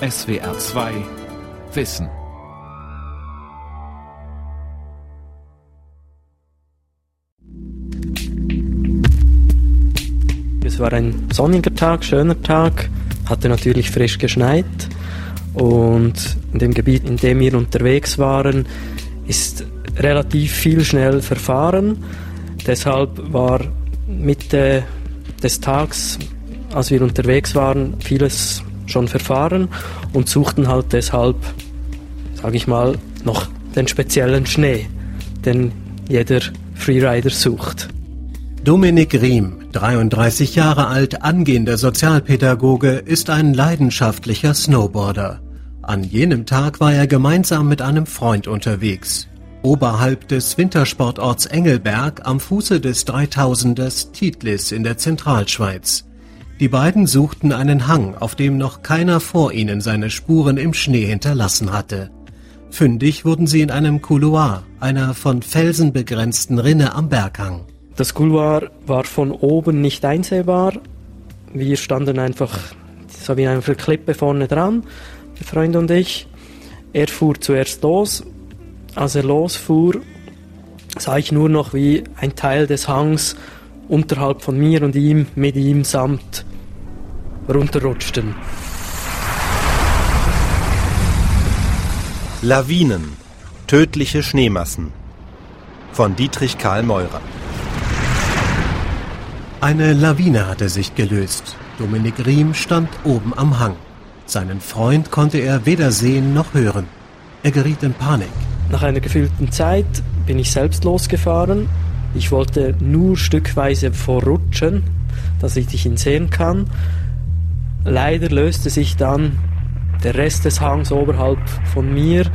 SWR 2 Wissen. Es war ein sonniger Tag, schöner Tag, hatte natürlich frisch geschneit und in dem Gebiet, in dem wir unterwegs waren, ist relativ viel schnell verfahren. Deshalb war Mitte des Tages, als wir unterwegs waren, vieles schon verfahren und suchten halt deshalb, sage ich mal, noch den speziellen Schnee, den jeder Freerider sucht. Dominik Riem, 33 Jahre alt, angehender Sozialpädagoge, ist ein leidenschaftlicher Snowboarder. An jenem Tag war er gemeinsam mit einem Freund unterwegs. Oberhalb des Wintersportorts Engelberg am Fuße des 3000ers Titlis in der Zentralschweiz. Die beiden suchten einen Hang, auf dem noch keiner vor ihnen seine Spuren im Schnee hinterlassen hatte. Fündig wurden sie in einem Couloir, einer von Felsen begrenzten Rinne am Berghang. Das Couloir war von oben nicht einsehbar. Wir standen einfach so wie eine Klippe vorne dran, der Freund und ich. Er fuhr zuerst los. Als er losfuhr, sah ich nur noch, wie ein Teil des Hangs unterhalb von mir und ihm mit ihm samt runterrutschten. Lawinen. Tödliche Schneemassen. Von Dietrich Karl Meurer. Eine Lawine hatte sich gelöst. Dominik Riem stand oben am Hang. Seinen Freund konnte er weder sehen noch hören. Er geriet in Panik. Nach einer gefühlten Zeit bin ich selbst losgefahren. Ich wollte nur stückweise vorrutschen, dass ich ihn sehen kann. Leider löste sich dann der Rest des Hangs oberhalb von mir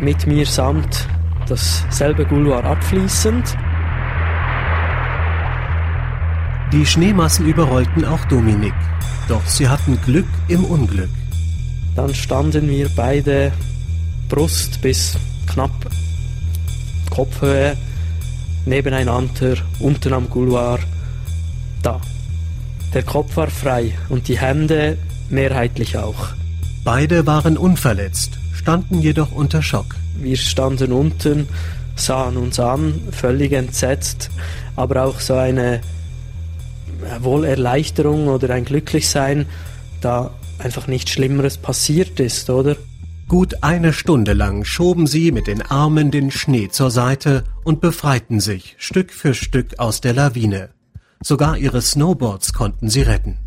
mit mir samt dasselbe Gouloir abfließend. Die Schneemassen überrollten auch Dominik, doch sie hatten Glück im Unglück. Dann standen wir beide Brust bis knapp Kopfhöhe nebeneinander unten am Couloir da. Der Kopf war frei und die Hände mehrheitlich auch. Beide waren unverletzt, standen jedoch unter Schock. Wir standen unten, sahen uns an, völlig entsetzt, aber auch so eine wohl Erleichterung oder ein Glücklichsein, da einfach nichts Schlimmeres passiert ist, oder? Gut eine Stunde lang schoben sie mit den Armen den Schnee zur Seite und befreiten sich Stück für Stück aus der Lawine. Sogar ihre Snowboards konnten sie retten.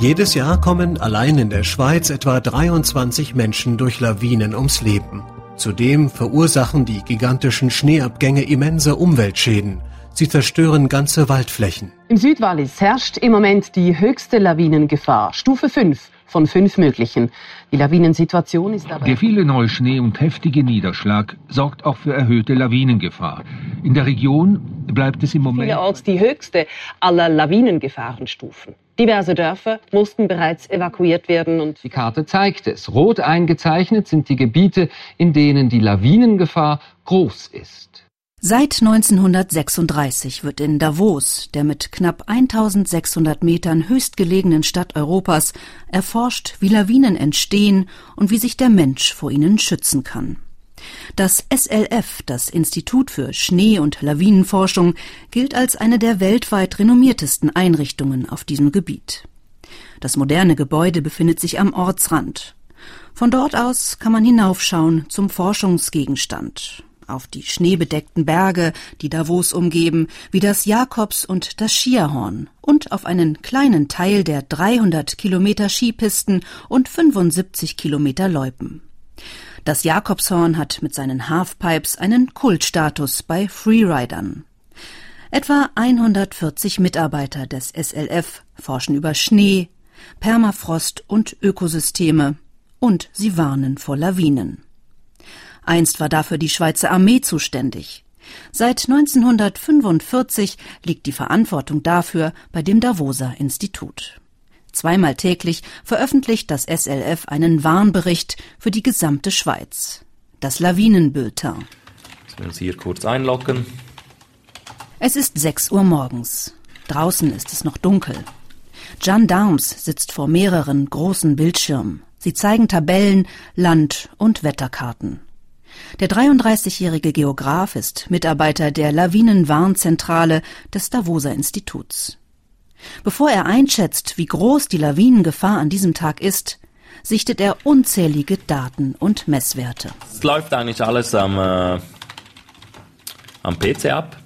Jedes Jahr kommen allein in der Schweiz etwa 23 Menschen durch Lawinen ums Leben. Zudem verursachen die gigantischen Schneeabgänge immense Umweltschäden. Sie zerstören ganze Waldflächen. Im Südwallis herrscht im Moment die höchste Lawinengefahr, Stufe 5 von fünf möglichen. Die Lawinensituation ist aber... Der viele Neuschnee und heftige Niederschlag sorgt auch für erhöhte Lawinengefahr. In der Region bleibt es im Moment... Vielerorts die höchste aller Lawinengefahrenstufen. Diverse Dörfer mussten bereits evakuiert werden und die Karte zeigt es. Rot eingezeichnet sind die Gebiete, in denen die Lawinengefahr groß ist. Seit 1936 wird in Davos, der mit knapp 1600 Metern höchstgelegenen Stadt Europas, erforscht, wie Lawinen entstehen und wie sich der Mensch vor ihnen schützen kann. Das SLF, das Institut für Schnee- und Lawinenforschung, gilt als eine der weltweit renommiertesten Einrichtungen auf diesem Gebiet. Das moderne Gebäude befindet sich am Ortsrand. Von dort aus kann man hinaufschauen zum Forschungsgegenstand, auf die schneebedeckten Berge, die Davos umgeben, wie das Jakobs- und das Schierhorn, und auf einen kleinen Teil der 300 Kilometer Skipisten und 75 Kilometer Loipen. Das Jakobshorn hat mit seinen Halfpipes einen Kultstatus bei Freeridern. Etwa 140 Mitarbeiter des SLF forschen über Schnee, Permafrost und Ökosysteme und sie warnen vor Lawinen. Einst war dafür die Schweizer Armee zuständig. Seit 1945 liegt die Verantwortung dafür bei dem Davoser Institut. Zweimal täglich veröffentlicht das SLF einen Warnbericht für die gesamte Schweiz. Das Lawinenbulletin. Jetzt wir uns hier kurz einloggen. Es ist 6 Uhr morgens. Draußen ist es noch dunkel. Jan Darms sitzt vor mehreren großen Bildschirmen. Sie zeigen Tabellen, Land- und Wetterkarten. Der 33-jährige Geograf ist Mitarbeiter der Lawinenwarnzentrale des Davoser Instituts. Bevor er einschätzt, wie groß die Lawinengefahr an diesem Tag ist, sichtet er unzählige Daten und Messwerte. Es läuft eigentlich alles am, äh, am PC ab.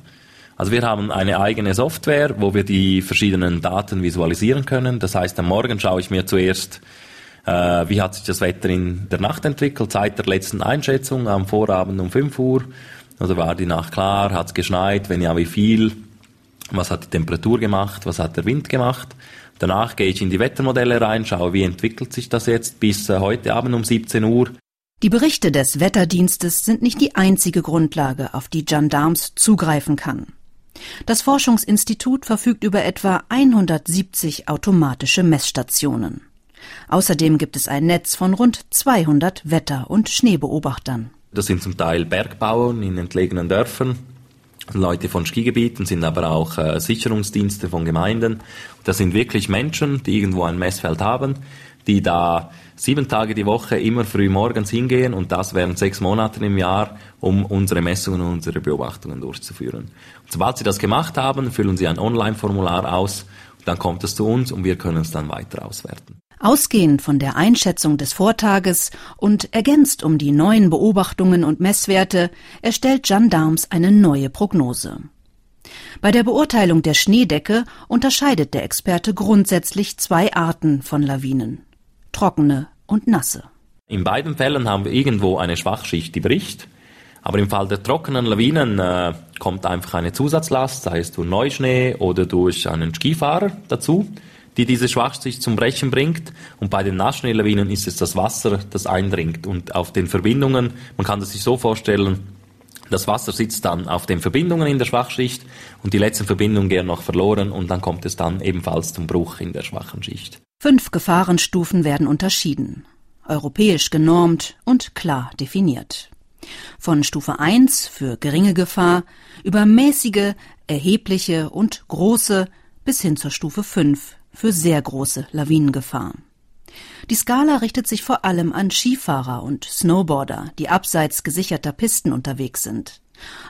Also wir haben eine eigene Software, wo wir die verschiedenen Daten visualisieren können. Das heißt, am Morgen schaue ich mir zuerst, äh, wie hat sich das Wetter in der Nacht entwickelt, seit der letzten Einschätzung am Vorabend um 5 Uhr. Also war die Nacht klar, hat es geschneit, wenn ja, wie viel, was hat die Temperatur gemacht, was hat der Wind gemacht. Danach gehe ich in die Wettermodelle rein, schaue, wie entwickelt sich das jetzt bis äh, heute Abend um 17 Uhr. Die Berichte des Wetterdienstes sind nicht die einzige Grundlage, auf die Gendarmes zugreifen kann. Das Forschungsinstitut verfügt über etwa 170 automatische Messstationen. Außerdem gibt es ein Netz von rund 200 Wetter- und Schneebeobachtern. Das sind zum Teil Bergbauern in entlegenen Dörfern, Leute von Skigebieten, sind aber auch äh, Sicherungsdienste von Gemeinden. Das sind wirklich Menschen, die irgendwo ein Messfeld haben, die da sieben Tage die Woche immer früh morgens hingehen und das während sechs Monaten im Jahr, um unsere Messungen und unsere Beobachtungen durchzuführen. Und sobald sie das gemacht haben, füllen sie ein Online-Formular aus, dann kommt es zu uns und wir können es dann weiter auswerten. Ausgehend von der Einschätzung des Vortages und ergänzt um die neuen Beobachtungen und Messwerte erstellt Gendarmes eine neue Prognose. Bei der Beurteilung der Schneedecke unterscheidet der Experte grundsätzlich zwei Arten von Lawinen trockene und nasse. In beiden Fällen haben wir irgendwo eine Schwachschicht, die bricht. Aber im Fall der trockenen Lawinen äh, kommt einfach eine Zusatzlast, sei es durch Neuschnee oder durch einen Skifahrer dazu, die diese Schwachschicht zum Brechen bringt. Und bei den Nassschneelawinen ist es das Wasser, das eindringt. Und auf den Verbindungen, man kann es sich so vorstellen, das Wasser sitzt dann auf den Verbindungen in der Schwachschicht und die letzten Verbindungen gehen noch verloren und dann kommt es dann ebenfalls zum Bruch in der schwachen Schicht. Fünf Gefahrenstufen werden unterschieden, europäisch genormt und klar definiert. Von Stufe 1 für geringe Gefahr über mäßige, erhebliche und große bis hin zur Stufe 5 für sehr große Lawinengefahr. Die Skala richtet sich vor allem an Skifahrer und Snowboarder, die abseits gesicherter Pisten unterwegs sind,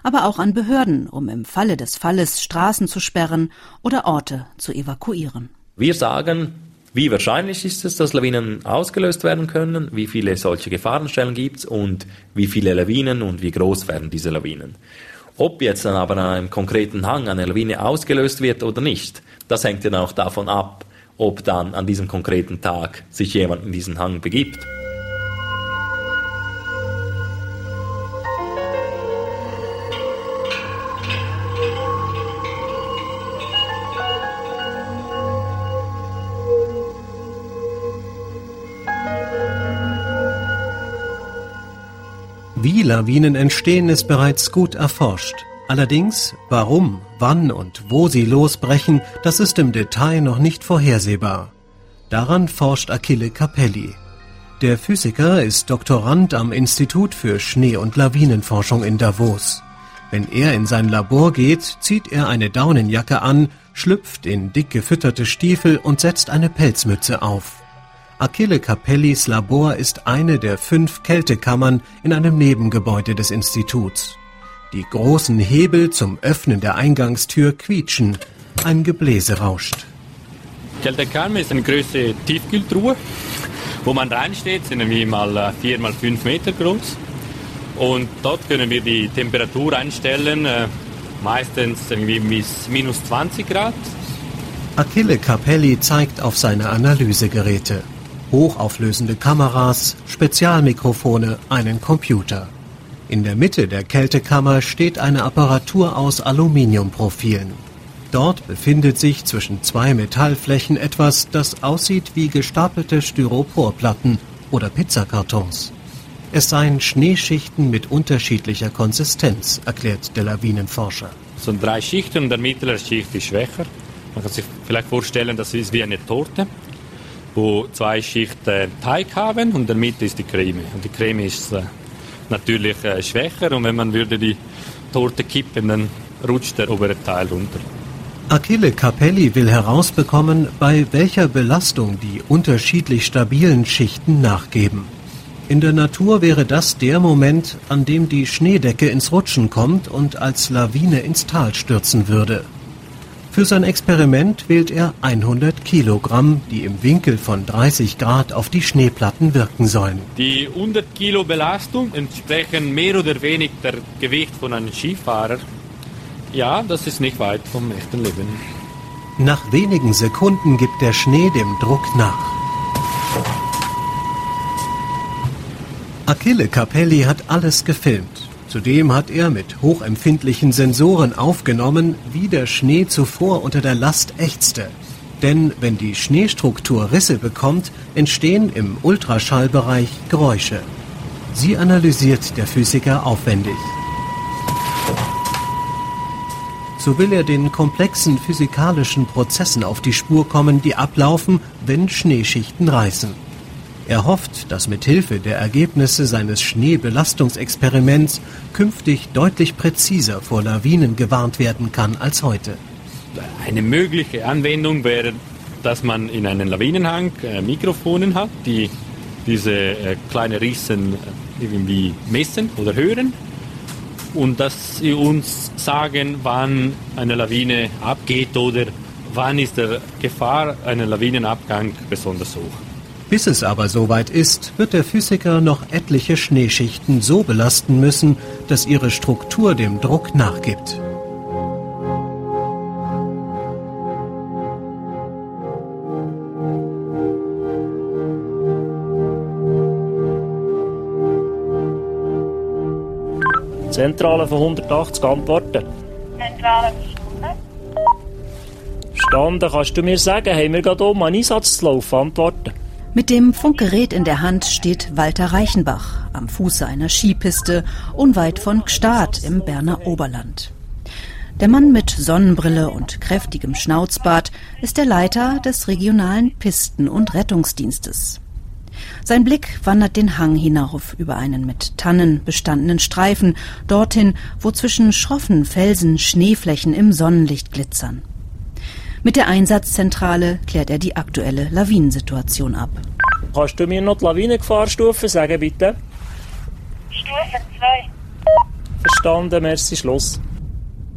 aber auch an Behörden, um im Falle des Falles Straßen zu sperren oder Orte zu evakuieren. Wir sagen, wie wahrscheinlich ist es, dass Lawinen ausgelöst werden können, wie viele solche Gefahrenstellen gibt es und wie viele Lawinen und wie groß werden diese Lawinen. Ob jetzt dann aber an einem konkreten Hang eine Lawine ausgelöst wird oder nicht, das hängt dann auch davon ab, ob dann an diesem konkreten Tag sich jemand in diesen Hang begibt. Wie Lawinen entstehen, ist bereits gut erforscht. Allerdings, warum, wann und wo sie losbrechen, das ist im Detail noch nicht vorhersehbar. Daran forscht Achille Capelli. Der Physiker ist Doktorand am Institut für Schnee- und Lawinenforschung in Davos. Wenn er in sein Labor geht, zieht er eine Daunenjacke an, schlüpft in dick gefütterte Stiefel und setzt eine Pelzmütze auf. Achille Capellis Labor ist eine der fünf Kältekammern in einem Nebengebäude des Instituts. Die großen Hebel zum Öffnen der Eingangstür quietschen. Ein Gebläse rauscht. Kältekammer ist eine große Tiefkühltruhe, wo man reinsteht, sind irgendwie mal 4 mal 5 Meter groß. Und dort können wir die Temperatur einstellen, äh, meistens irgendwie bis minus 20 Grad. Achille Capelli zeigt auf seine Analysegeräte. Hochauflösende Kameras, Spezialmikrofone, einen Computer. In der Mitte der Kältekammer steht eine Apparatur aus Aluminiumprofilen. Dort befindet sich zwischen zwei Metallflächen etwas, das aussieht wie gestapelte Styroporplatten oder Pizzakartons. Es seien Schneeschichten mit unterschiedlicher Konsistenz, erklärt der Lawinenforscher. Es sind drei Schichten und der mittlere Schicht ist schwächer. Man kann sich vielleicht vorstellen, das ist wie eine Torte. Wo zwei Schichten Teig haben und in der Mitte ist die Creme. Und die Creme ist äh, natürlich äh, schwächer und wenn man würde die Torte kippen, dann rutscht der obere Teil runter. Achille Capelli will herausbekommen, bei welcher Belastung die unterschiedlich stabilen Schichten nachgeben. In der Natur wäre das der Moment, an dem die Schneedecke ins Rutschen kommt und als Lawine ins Tal stürzen würde. Für sein Experiment wählt er 100 Kilogramm, die im Winkel von 30 Grad auf die Schneeplatten wirken sollen. Die 100 Kilo Belastung entsprechen mehr oder weniger der Gewicht von einem Skifahrer. Ja, das ist nicht weit vom echten Leben. Nach wenigen Sekunden gibt der Schnee dem Druck nach. Achille Capelli hat alles gefilmt. Zudem hat er mit hochempfindlichen Sensoren aufgenommen, wie der Schnee zuvor unter der Last ächzte. Denn wenn die Schneestruktur Risse bekommt, entstehen im Ultraschallbereich Geräusche. Sie analysiert der Physiker aufwendig. So will er den komplexen physikalischen Prozessen auf die Spur kommen, die ablaufen, wenn Schneeschichten reißen. Er hofft, dass mit Hilfe der Ergebnisse seines Schneebelastungsexperiments künftig deutlich präziser vor Lawinen gewarnt werden kann als heute. Eine mögliche Anwendung wäre, dass man in einem Lawinenhang äh, Mikrofonen hat, die diese äh, kleinen Rissen irgendwie messen oder hören und dass sie uns sagen, wann eine Lawine abgeht oder wann ist der Gefahr einer Lawinenabgang besonders hoch. Bis es aber soweit ist, wird der Physiker noch etliche Schneeschichten so belasten müssen, dass ihre Struktur dem Druck nachgibt. Zentrale von 180 antworten. Zentrale verstanden. Verstanden. Kannst du mir sagen, haben wir gerade oben einen Einsatz zu laufen? Antworten. Mit dem Funkgerät in der Hand steht Walter Reichenbach am Fuße einer Skipiste unweit von Gstaad im Berner Oberland. Der Mann mit Sonnenbrille und kräftigem Schnauzbart ist der Leiter des regionalen Pisten- und Rettungsdienstes. Sein Blick wandert den Hang hinauf über einen mit Tannen bestandenen Streifen, dorthin, wo zwischen schroffen Felsen Schneeflächen im Sonnenlicht glitzern. Mit der Einsatzzentrale klärt er die aktuelle Lawinensituation ab. Kannst du mir noch die Lawinengefahrstufe sagen, bitte? Stufe 2. Verstanden, merci, Schluss.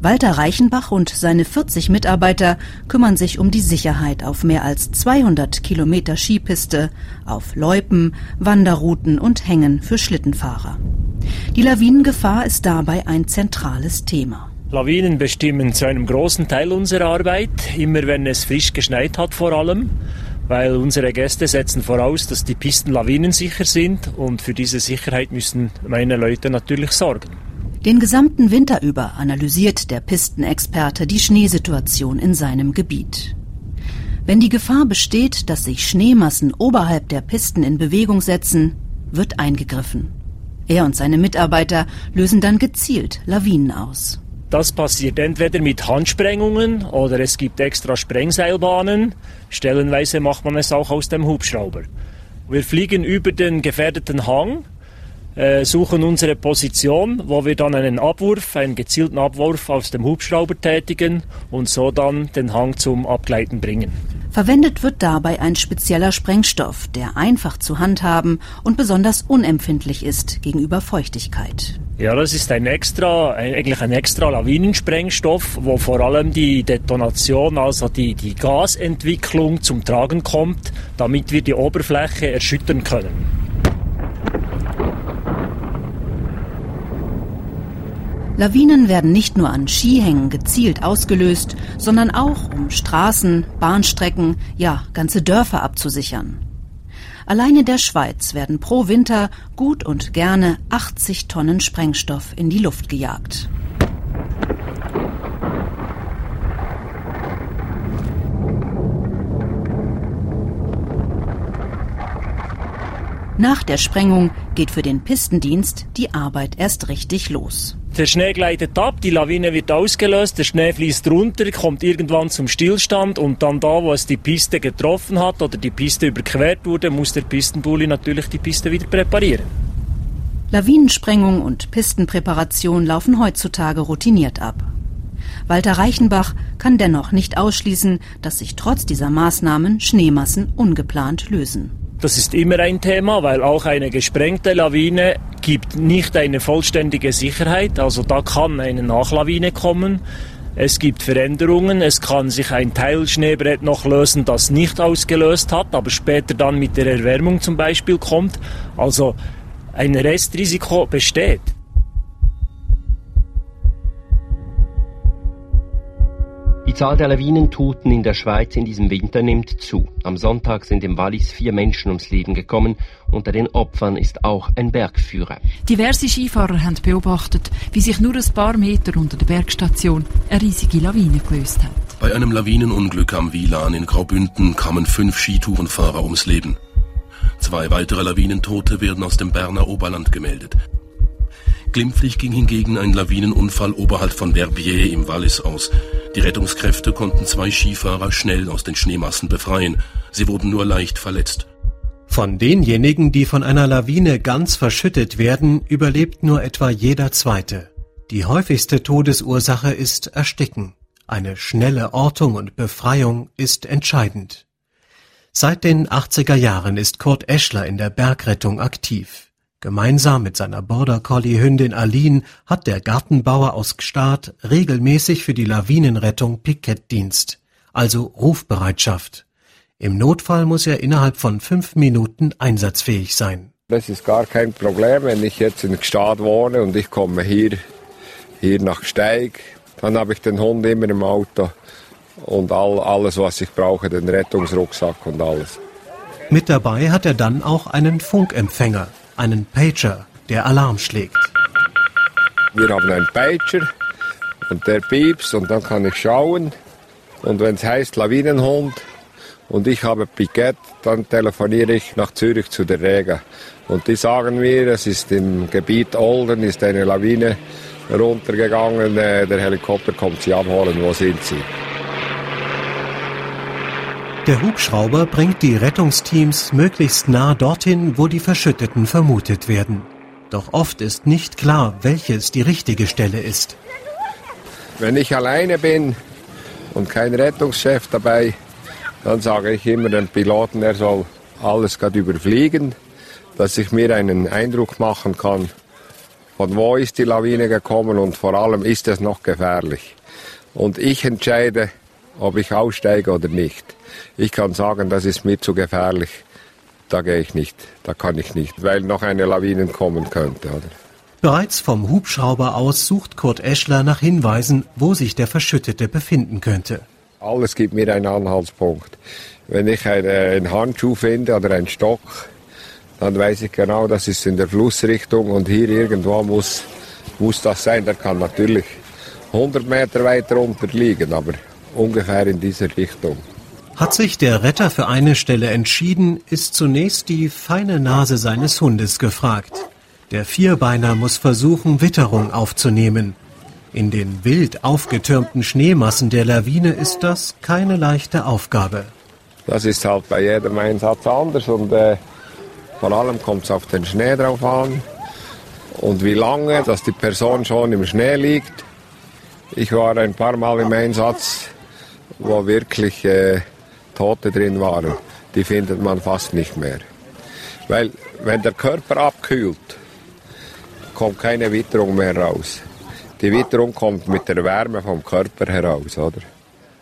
Walter Reichenbach und seine 40 Mitarbeiter kümmern sich um die Sicherheit auf mehr als 200 Kilometer Skipiste, auf Loipen, Wanderrouten und Hängen für Schlittenfahrer. Die Lawinengefahr ist dabei ein zentrales Thema. Lawinen bestimmen zu einem großen Teil unserer Arbeit, immer wenn es frisch geschneit hat vor allem, weil unsere Gäste setzen voraus, dass die Pisten lawinensicher sind und für diese Sicherheit müssen meine Leute natürlich sorgen. Den gesamten Winter über analysiert der Pistenexperte die Schneesituation in seinem Gebiet. Wenn die Gefahr besteht, dass sich Schneemassen oberhalb der Pisten in Bewegung setzen, wird eingegriffen. Er und seine Mitarbeiter lösen dann gezielt Lawinen aus. Das passiert entweder mit Handsprengungen oder es gibt extra Sprengseilbahnen. Stellenweise macht man es auch aus dem Hubschrauber. Wir fliegen über den gefährdeten Hang, äh, suchen unsere Position, wo wir dann einen Abwurf, einen gezielten Abwurf aus dem Hubschrauber tätigen und so dann den Hang zum Abgleiten bringen. Verwendet wird dabei ein spezieller Sprengstoff, der einfach zu handhaben und besonders unempfindlich ist gegenüber Feuchtigkeit. Ja, das ist ein extra, eigentlich ein extra Lawinensprengstoff, wo vor allem die Detonation, also die, die Gasentwicklung zum Tragen kommt, damit wir die Oberfläche erschüttern können. Lawinen werden nicht nur an Skihängen gezielt ausgelöst, sondern auch um Straßen, Bahnstrecken, ja ganze Dörfer abzusichern. Allein in der Schweiz werden pro Winter gut und gerne 80 Tonnen Sprengstoff in die Luft gejagt. Nach der Sprengung geht für den Pistendienst die Arbeit erst richtig los. Der Schnee gleitet ab, die Lawine wird ausgelöst, der Schnee fließt runter, kommt irgendwann zum Stillstand und dann da, wo es die Piste getroffen hat oder die Piste überquert wurde, muss der Pistenbully natürlich die Piste wieder präparieren. Lawinensprengung und Pistenpräparation laufen heutzutage routiniert ab. Walter Reichenbach kann dennoch nicht ausschließen, dass sich trotz dieser Maßnahmen Schneemassen ungeplant lösen. Das ist immer ein Thema, weil auch eine gesprengte Lawine gibt nicht eine vollständige Sicherheit. Also da kann eine Nachlawine kommen. Es gibt Veränderungen. Es kann sich ein Teilschneebrett noch lösen, das nicht ausgelöst hat, aber später dann mit der Erwärmung zum Beispiel kommt. Also ein Restrisiko besteht. Die Zahl der Lawinentoten in der Schweiz in diesem Winter nimmt zu. Am Sonntag sind im Wallis vier Menschen ums Leben gekommen. Unter den Opfern ist auch ein Bergführer. Diverse Skifahrer haben beobachtet, wie sich nur ein paar Meter unter der Bergstation eine riesige Lawine gelöst hat. Bei einem Lawinenunglück am Wielan in Graubünden kamen fünf Skitourenfahrer ums Leben. Zwei weitere Lawinentote werden aus dem Berner Oberland gemeldet. Glimpflich ging hingegen ein Lawinenunfall oberhalb von Verbier im Wallis aus. Die Rettungskräfte konnten zwei Skifahrer schnell aus den Schneemassen befreien. Sie wurden nur leicht verletzt. Von denjenigen, die von einer Lawine ganz verschüttet werden, überlebt nur etwa jeder zweite. Die häufigste Todesursache ist Ersticken. Eine schnelle Ortung und Befreiung ist entscheidend. Seit den 80er Jahren ist Kurt Eschler in der Bergrettung aktiv. Gemeinsam mit seiner Border Collie Hündin Aline hat der Gartenbauer aus Gstaad regelmäßig für die Lawinenrettung Pikettdienst, also Rufbereitschaft. Im Notfall muss er innerhalb von fünf Minuten einsatzfähig sein. Das ist gar kein Problem, wenn ich jetzt in Gstaad wohne und ich komme hier, hier nach Steig, dann habe ich den Hund immer im Auto und all, alles, was ich brauche, den Rettungsrucksack und alles. Mit dabei hat er dann auch einen Funkempfänger, einen Pager, der Alarm schlägt. Wir haben einen Pager und der piepst und dann kann ich schauen. Und wenn es heißt Lawinenhund und ich habe Pikett, dann telefoniere ich nach Zürich zu der Rega. Und die sagen mir, es ist im Gebiet Olden, ist eine Lawine runtergegangen, äh, der Helikopter kommt sie abholen, wo sind sie? Der Hubschrauber bringt die Rettungsteams möglichst nah dorthin, wo die Verschütteten vermutet werden. Doch oft ist nicht klar, welches die richtige Stelle ist. Wenn ich alleine bin und kein Rettungschef dabei, dann sage ich immer dem Piloten, er soll alles gerade überfliegen, dass ich mir einen Eindruck machen kann, von wo ist die Lawine gekommen und vor allem ist es noch gefährlich. Und ich entscheide, ob ich aussteige oder nicht. Ich kann sagen, das ist mir zu gefährlich. Da gehe ich nicht, da kann ich nicht, weil noch eine Lawine kommen könnte. Oder? Bereits vom Hubschrauber aus sucht Kurt Eschler nach Hinweisen, wo sich der Verschüttete befinden könnte. Alles gibt mir einen Anhaltspunkt. Wenn ich einen Handschuh finde oder einen Stock, dann weiß ich genau, das ist in der Flussrichtung und hier irgendwo muss, muss das sein. Der kann natürlich 100 Meter weiter unter liegen, aber ungefähr in dieser Richtung. Hat sich der Retter für eine Stelle entschieden, ist zunächst die feine Nase seines Hundes gefragt. Der Vierbeiner muss versuchen, Witterung aufzunehmen. In den wild aufgetürmten Schneemassen der Lawine ist das keine leichte Aufgabe. Das ist halt bei jedem Einsatz anders und äh, vor allem kommt es auf den Schnee drauf an und wie lange, dass die Person schon im Schnee liegt. Ich war ein paar Mal im Einsatz, wo wirklich äh, Tote drin waren, die findet man fast nicht mehr. Weil wenn der Körper abkühlt, kommt keine Witterung mehr raus. Die Witterung kommt mit der Wärme vom Körper heraus, oder?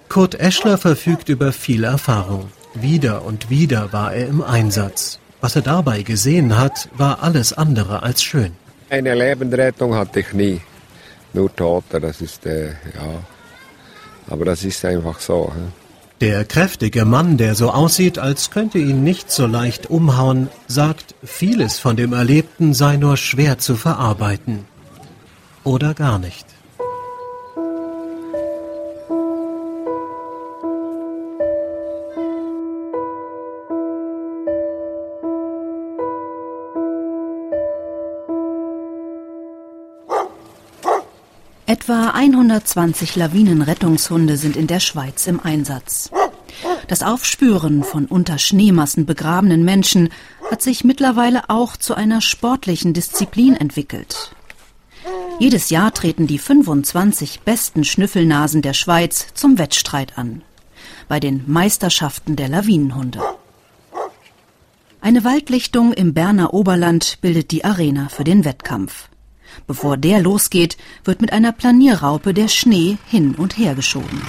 Kurt Eschler verfügt über viel Erfahrung. Wieder und wieder war er im Einsatz. Was er dabei gesehen hat, war alles andere als schön. Eine Lebensrettung hatte ich nie. Nur Tote, das ist, äh, ja. Aber das ist einfach so. He? Der kräftige Mann, der so aussieht, als könnte ihn nicht so leicht umhauen, sagt, vieles von dem Erlebten sei nur schwer zu verarbeiten. Oder gar nicht. Etwa 120 Lawinenrettungshunde sind in der Schweiz im Einsatz. Das Aufspüren von unter Schneemassen begrabenen Menschen hat sich mittlerweile auch zu einer sportlichen Disziplin entwickelt. Jedes Jahr treten die 25 besten Schnüffelnasen der Schweiz zum Wettstreit an. Bei den Meisterschaften der Lawinenhunde. Eine Waldlichtung im Berner Oberland bildet die Arena für den Wettkampf. Bevor der losgeht, wird mit einer Planierraupe der Schnee hin und her geschoben.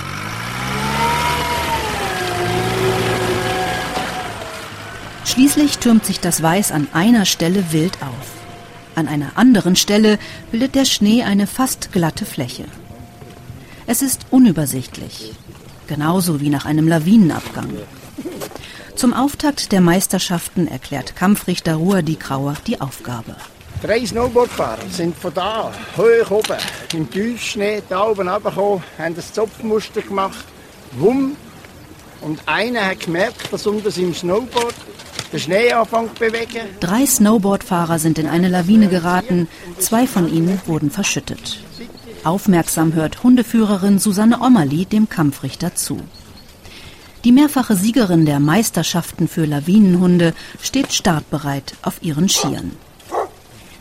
Schließlich türmt sich das Weiß an einer Stelle wild auf. An einer anderen Stelle bildet der Schnee eine fast glatte Fläche. Es ist unübersichtlich, genauso wie nach einem Lawinenabgang. Zum Auftakt der Meisterschaften erklärt Kampfrichter Ruhr die Grauer die Aufgabe. Drei Snowboardfahrer sind von da hoch oben im Tiefschnee da oben runtergekommen, haben das Zopfmuster gemacht, wumm. Und einer hat gemerkt, dass unter seinem Snowboard der Schnee anfängt zu bewegen. Drei Snowboardfahrer sind in eine Lawine geraten, zwei von ihnen wurden verschüttet. Aufmerksam hört Hundeführerin Susanne Ommerli dem Kampfrichter zu. Die mehrfache Siegerin der Meisterschaften für Lawinenhunde steht startbereit auf ihren Skiern.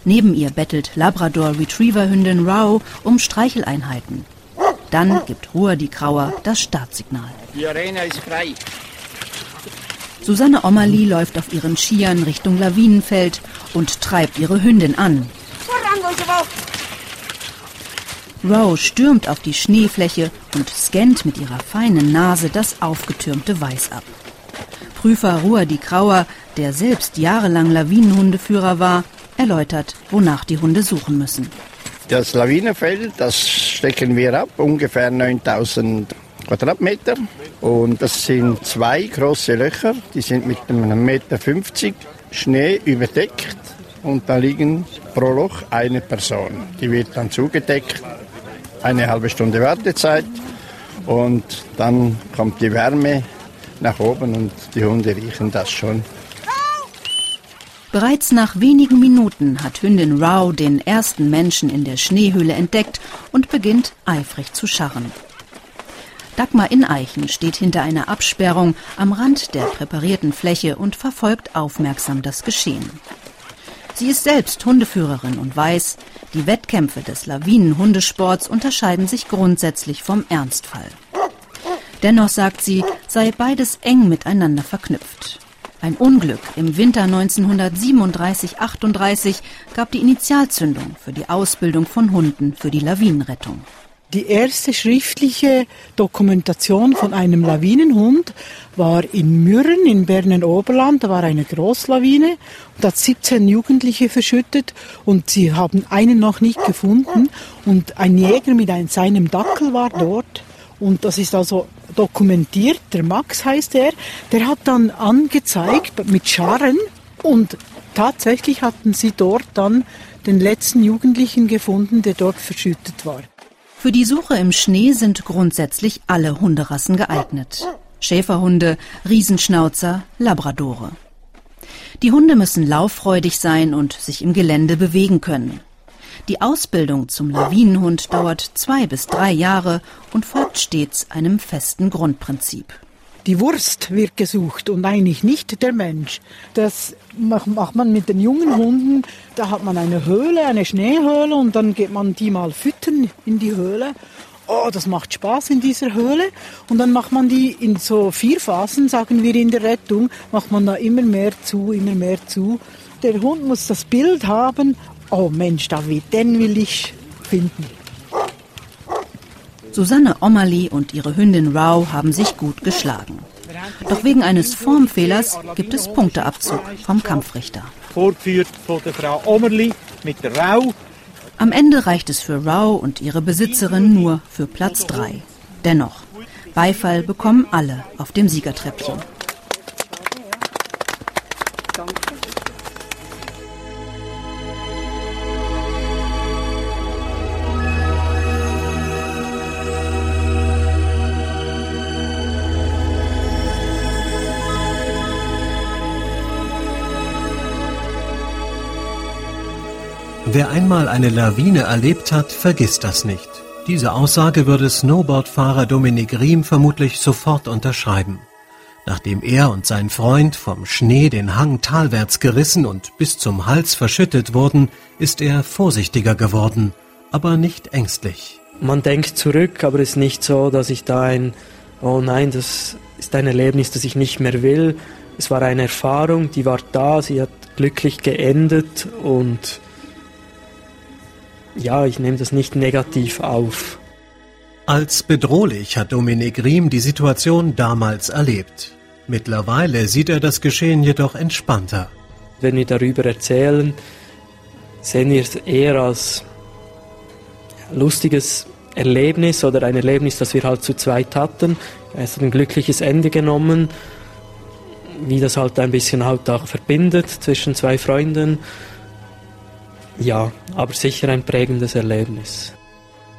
Neben ihr bettelt Labrador Retriever Hündin Rao um Streicheleinheiten. Dann gibt Ruhr die Grauer das Startsignal. Die Arena ist frei. Susanne Ommerli läuft auf ihren Skiern Richtung Lawinenfeld und treibt ihre Hündin an. Row stürmt auf die Schneefläche und scannt mit ihrer feinen Nase das aufgetürmte Weiß ab. Prüfer Ruhr die Grauer, der selbst jahrelang Lawinenhundeführer war, erläutert, wonach die Hunde suchen müssen. Das Lawinenfeld, das stecken wir ab, ungefähr 9000 Quadratmeter. Und das sind zwei große Löcher, die sind mit einem Meter 50 Schnee überdeckt. Und da liegen pro Loch eine Person. Die wird dann zugedeckt, eine halbe Stunde Wartezeit und dann kommt die Wärme nach oben und die Hunde riechen das schon. Bereits nach wenigen Minuten hat Hündin Rao den ersten Menschen in der Schneehöhle entdeckt und beginnt eifrig zu scharren. Dagmar Ineichen steht hinter einer Absperrung am Rand der präparierten Fläche und verfolgt aufmerksam das Geschehen. Sie ist selbst Hundeführerin und weiß, die Wettkämpfe des Lawinenhundesports unterscheiden sich grundsätzlich vom Ernstfall. Dennoch sagt sie, sei beides eng miteinander verknüpft. Ein Unglück im Winter 1937-38 gab die Initialzündung für die Ausbildung von Hunden für die Lawinenrettung. Die erste schriftliche Dokumentation von einem Lawinenhund war in Mürren in Berner Oberland. Da war eine Großlawine und hat 17 Jugendliche verschüttet und sie haben einen noch nicht gefunden. Und ein Jäger mit einem, seinem Dackel war dort und das ist also dokumentiert. Der Max heißt er. Der hat dann angezeigt mit Scharren und tatsächlich hatten sie dort dann den letzten Jugendlichen gefunden, der dort verschüttet war. Für die Suche im Schnee sind grundsätzlich alle Hunderassen geeignet. Schäferhunde, Riesenschnauzer, Labradore. Die Hunde müssen lauffreudig sein und sich im Gelände bewegen können. Die Ausbildung zum Lawinenhund dauert zwei bis drei Jahre und folgt stets einem festen Grundprinzip. Die Wurst wird gesucht und eigentlich nicht der Mensch. Das macht man mit den jungen Hunden. Da hat man eine Höhle, eine Schneehöhle und dann geht man die mal füttern in die Höhle. Oh, das macht Spaß in dieser Höhle. Und dann macht man die in so vier Phasen, sagen wir in der Rettung, macht man da immer mehr zu, immer mehr zu. Der Hund muss das Bild haben, oh Mensch, David, den will ich finden. Susanne Ommerli und ihre Hündin Rau haben sich gut geschlagen. Doch wegen eines Formfehlers gibt es Punkteabzug vom Kampfrichter. Vorgeführt von der Frau Ommerli mit der Rau. Am Ende reicht es für Rau und ihre Besitzerin nur für Platz 3. Dennoch, Beifall bekommen alle auf dem Siegertreppchen. Wer einmal eine Lawine erlebt hat, vergisst das nicht. Diese Aussage würde Snowboardfahrer Dominik Riem vermutlich sofort unterschreiben. Nachdem er und sein Freund vom Schnee den Hang talwärts gerissen und bis zum Hals verschüttet wurden, ist er vorsichtiger geworden, aber nicht ängstlich. Man denkt zurück, aber es ist nicht so, dass ich da ein, oh nein, das ist ein Erlebnis, das ich nicht mehr will. Es war eine Erfahrung, die war da, sie hat glücklich geendet und ja, ich nehme das nicht negativ auf. Als bedrohlich hat Dominik Riem die Situation damals erlebt. Mittlerweile sieht er das Geschehen jedoch entspannter. Wenn wir darüber erzählen, sehen wir es eher als lustiges Erlebnis oder ein Erlebnis, das wir halt zu zweit hatten. Es hat ein glückliches Ende genommen, wie das halt ein bisschen halt auch verbindet zwischen zwei Freunden. Ja, aber sicher ein prägendes Erlebnis.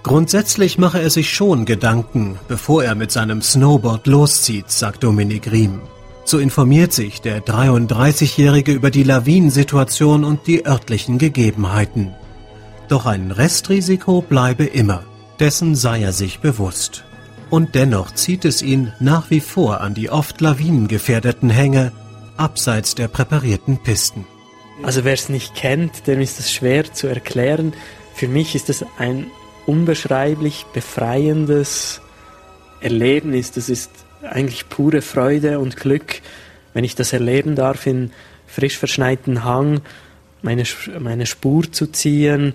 Grundsätzlich mache er sich schon Gedanken, bevor er mit seinem Snowboard loszieht, sagt Dominik Riem. So informiert sich der 33-Jährige über die Lawinensituation und die örtlichen Gegebenheiten. Doch ein Restrisiko bleibe immer, dessen sei er sich bewusst. Und dennoch zieht es ihn nach wie vor an die oft lawinengefährdeten Hänge, abseits der präparierten Pisten. Also wer es nicht kennt, dem ist es schwer zu erklären. Für mich ist es ein unbeschreiblich befreiendes Erlebnis. Das ist eigentlich pure Freude und Glück, wenn ich das erleben darf, in frisch verschneiten Hang meine, meine Spur zu ziehen,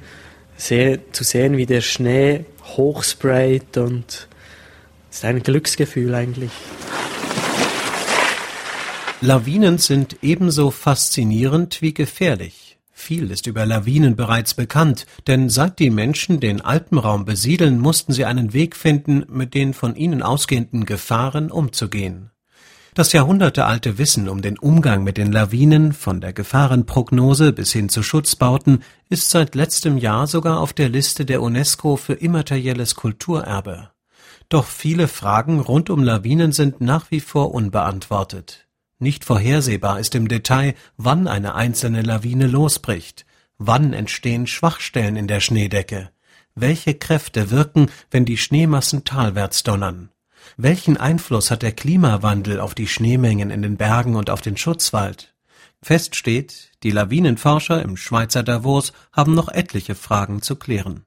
seh, zu sehen, wie der Schnee hochsprayt und es ist ein Glücksgefühl eigentlich. Lawinen sind ebenso faszinierend wie gefährlich. Viel ist über Lawinen bereits bekannt, denn seit die Menschen den Alpenraum besiedeln, mussten sie einen Weg finden, mit den von ihnen ausgehenden Gefahren umzugehen. Das jahrhundertealte Wissen um den Umgang mit den Lawinen, von der Gefahrenprognose bis hin zu Schutzbauten, ist seit letztem Jahr sogar auf der Liste der UNESCO für immaterielles Kulturerbe. Doch viele Fragen rund um Lawinen sind nach wie vor unbeantwortet. Nicht vorhersehbar ist im Detail, wann eine einzelne Lawine losbricht, wann entstehen Schwachstellen in der Schneedecke, welche Kräfte wirken, wenn die Schneemassen talwärts donnern, welchen Einfluss hat der Klimawandel auf die Schneemengen in den Bergen und auf den Schutzwald? Fest steht, die Lawinenforscher im Schweizer Davos haben noch etliche Fragen zu klären.